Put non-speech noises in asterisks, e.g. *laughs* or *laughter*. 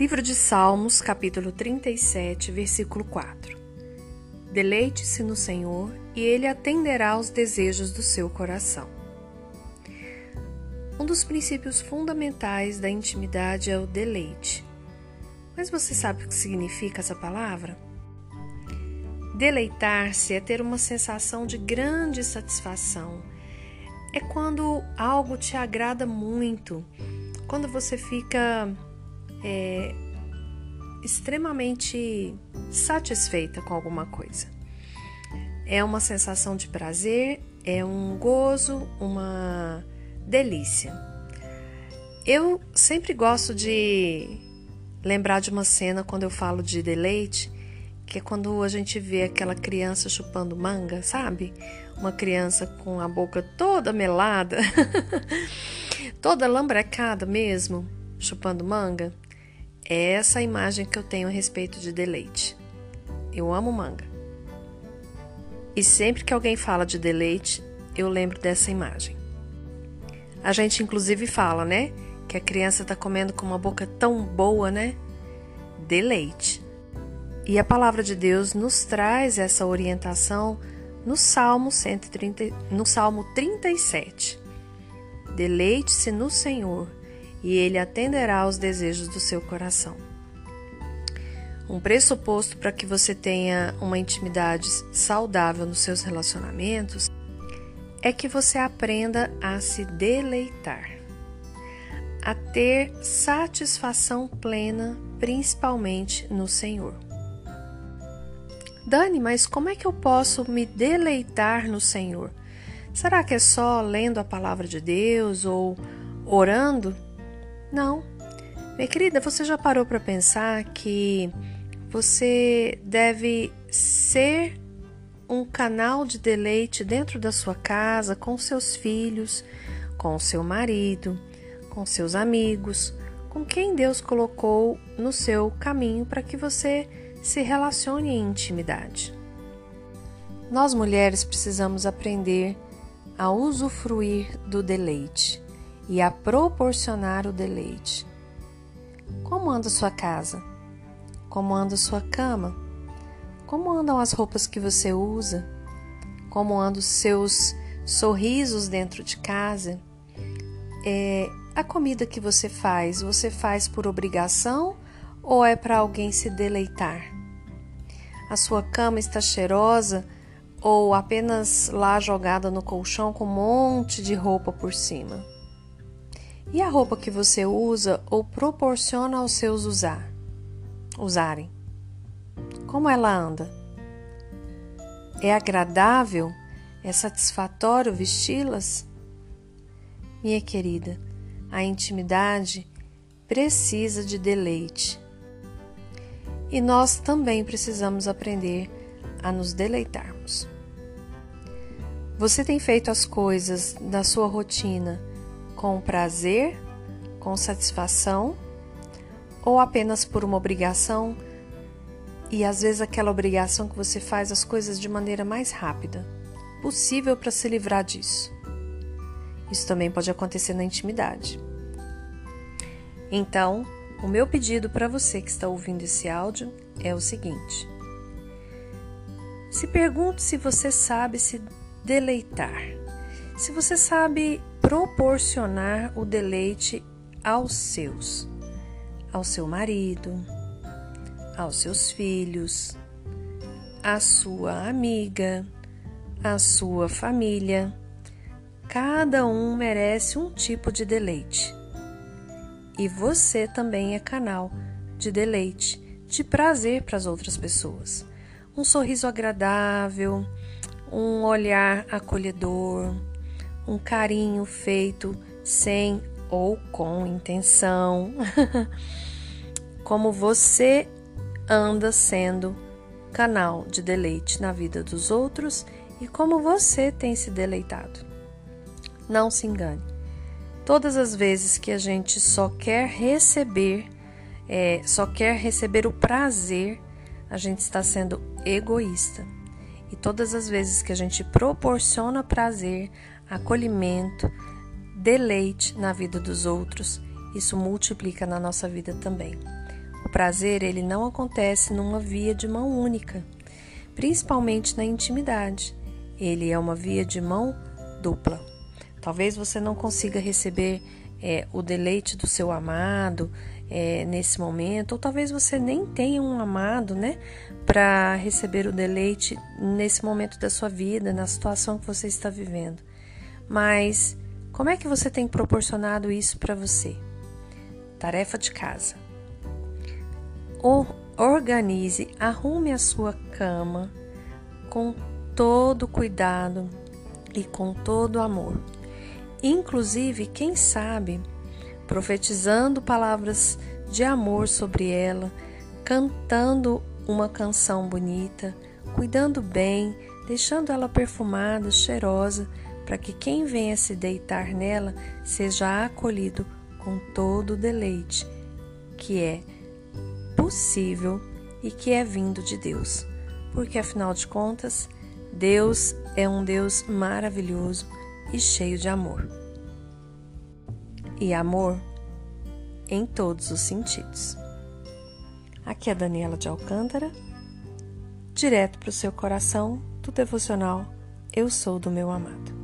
Livro de Salmos, capítulo 37, versículo 4. Deleite-se no Senhor e Ele atenderá aos desejos do seu coração. Um dos princípios fundamentais da intimidade é o deleite. Mas você sabe o que significa essa palavra? Deleitar-se é ter uma sensação de grande satisfação. É quando algo te agrada muito, quando você fica é, extremamente satisfeita com alguma coisa. É uma sensação de prazer, é um gozo, uma delícia. Eu sempre gosto de lembrar de uma cena quando eu falo de deleite, que é quando a gente vê aquela criança chupando manga, sabe? Uma criança com a boca toda melada, *laughs* toda lambrecada mesmo, chupando manga. É essa a imagem que eu tenho a respeito de deleite. Eu amo manga. E sempre que alguém fala de deleite, eu lembro dessa imagem. A gente inclusive fala, né? Que a criança está comendo com uma boca tão boa, né? Deleite. E a palavra de Deus nos traz essa orientação no Salmo 130, no Salmo 37. Deleite-se no Senhor e ele atenderá aos desejos do seu coração. Um pressuposto para que você tenha uma intimidade saudável nos seus relacionamentos é que você aprenda a se deleitar, a ter satisfação plena, principalmente no Senhor. Dani, mas como é que eu posso me deleitar no Senhor? Será que é só lendo a palavra de Deus ou orando? Não. Minha querida, você já parou para pensar que você deve ser um canal de deleite dentro da sua casa, com seus filhos, com seu marido, com seus amigos, com quem Deus colocou no seu caminho para que você se relacione em intimidade. Nós mulheres precisamos aprender a usufruir do deleite e a proporcionar o deleite. Como anda sua casa? Como anda sua cama? Como andam as roupas que você usa? Como andam os seus sorrisos dentro de casa? É, a comida que você faz, você faz por obrigação ou é para alguém se deleitar? A sua cama está cheirosa ou apenas lá jogada no colchão com um monte de roupa por cima? E a roupa que você usa ou proporciona aos seus usar, usarem? Como ela anda? É agradável? É satisfatório vesti-las? Minha querida, a intimidade precisa de deleite. E nós também precisamos aprender a nos deleitarmos. Você tem feito as coisas da sua rotina com prazer, com satisfação ou apenas por uma obrigação e às vezes aquela obrigação que você faz as coisas de maneira mais rápida possível para se livrar disso. Isso também pode acontecer na intimidade. Então, o meu pedido para você que está ouvindo esse áudio é o seguinte: se pergunte se você sabe se deleitar, se você sabe proporcionar o deleite aos seus, ao seu marido, aos seus filhos, à sua amiga, à sua família. Cada um merece um tipo de deleite. E você também é canal de deleite, de prazer para as outras pessoas. Um sorriso agradável, um olhar acolhedor, um carinho feito sem ou com intenção. *laughs* Como você anda sendo canal de deleite na vida dos outros e como você tem se deleitado. Não se engane. Todas as vezes que a gente só quer receber, é, só quer receber o prazer, a gente está sendo egoísta. E todas as vezes que a gente proporciona prazer, acolhimento, deleite na vida dos outros, isso multiplica na nossa vida também. prazer, ele não acontece numa via de mão única, principalmente na intimidade. Ele é uma via de mão dupla. Talvez você não consiga receber é, o deleite do seu amado é, nesse momento, ou talvez você nem tenha um amado, né, para receber o deleite nesse momento da sua vida, na situação que você está vivendo. Mas como é que você tem proporcionado isso para você? Tarefa de casa. Organize, arrume a sua cama com todo cuidado e com todo amor. Inclusive, quem sabe, profetizando palavras de amor sobre ela, cantando uma canção bonita, cuidando bem, deixando ela perfumada, cheirosa, para que quem venha se deitar nela seja acolhido com todo o deleite que é possível e que é vindo de Deus. Porque afinal de contas, Deus é um Deus maravilhoso e cheio de amor. E amor em todos os sentidos. Aqui é Daniela de Alcântara, direto para o seu coração do devocional Eu Sou do Meu Amado.